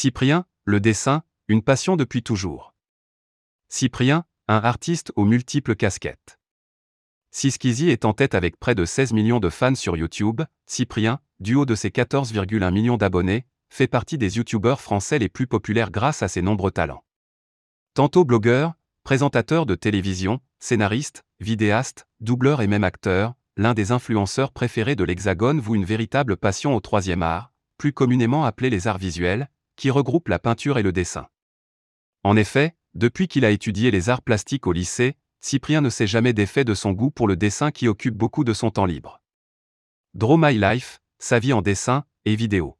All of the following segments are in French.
Cyprien, le dessin, une passion depuis toujours. Cyprien, un artiste aux multiples casquettes. Siskizi est en tête avec près de 16 millions de fans sur YouTube, Cyprien, du haut de ses 14,1 millions d'abonnés, fait partie des youtubeurs français les plus populaires grâce à ses nombreux talents. Tantôt blogueur, présentateur de télévision, scénariste, vidéaste, doubleur et même acteur, l'un des influenceurs préférés de l'Hexagone voue une véritable passion au troisième art, plus communément appelé les arts visuels, qui regroupe la peinture et le dessin. En effet, depuis qu'il a étudié les arts plastiques au lycée, Cyprien ne s'est jamais défait de son goût pour le dessin qui occupe beaucoup de son temps libre. Draw My Life, sa vie en dessin et vidéo.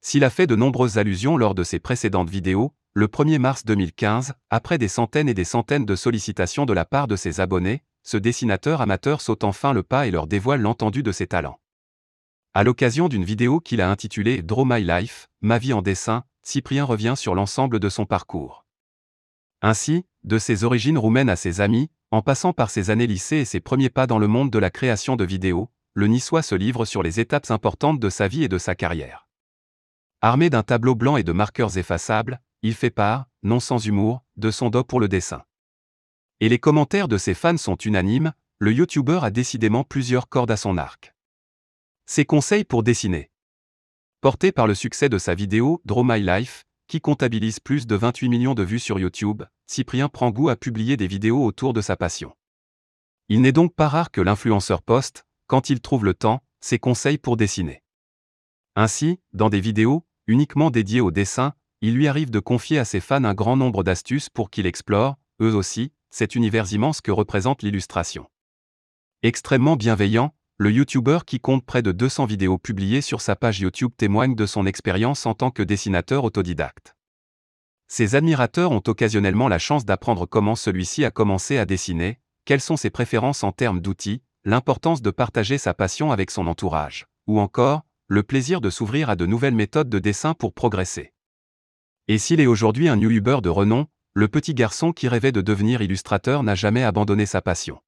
S'il a fait de nombreuses allusions lors de ses précédentes vidéos, le 1er mars 2015, après des centaines et des centaines de sollicitations de la part de ses abonnés, ce dessinateur amateur saute enfin le pas et leur dévoile l'entendu de ses talents. À l'occasion d'une vidéo qu'il a intitulée Draw My Life, Ma vie en dessin, Cyprien revient sur l'ensemble de son parcours. Ainsi, de ses origines roumaines à ses amis, en passant par ses années lycée et ses premiers pas dans le monde de la création de vidéos, le Niçois se livre sur les étapes importantes de sa vie et de sa carrière. Armé d'un tableau blanc et de marqueurs effaçables, il fait part, non sans humour, de son dos pour le dessin. Et les commentaires de ses fans sont unanimes, le youtubeur a décidément plusieurs cordes à son arc. Ses conseils pour dessiner. Porté par le succès de sa vidéo Draw My Life, qui comptabilise plus de 28 millions de vues sur YouTube, Cyprien prend goût à publier des vidéos autour de sa passion. Il n'est donc pas rare que l'influenceur poste, quand il trouve le temps, ses conseils pour dessiner. Ainsi, dans des vidéos, uniquement dédiées au dessin, il lui arrive de confier à ses fans un grand nombre d'astuces pour qu'ils explorent, eux aussi, cet univers immense que représente l'illustration. Extrêmement bienveillant, le YouTuber qui compte près de 200 vidéos publiées sur sa page YouTube témoigne de son expérience en tant que dessinateur autodidacte. Ses admirateurs ont occasionnellement la chance d'apprendre comment celui-ci a commencé à dessiner, quelles sont ses préférences en termes d'outils, l'importance de partager sa passion avec son entourage, ou encore, le plaisir de s'ouvrir à de nouvelles méthodes de dessin pour progresser. Et s'il est aujourd'hui un YouTuber de renom, le petit garçon qui rêvait de devenir illustrateur n'a jamais abandonné sa passion.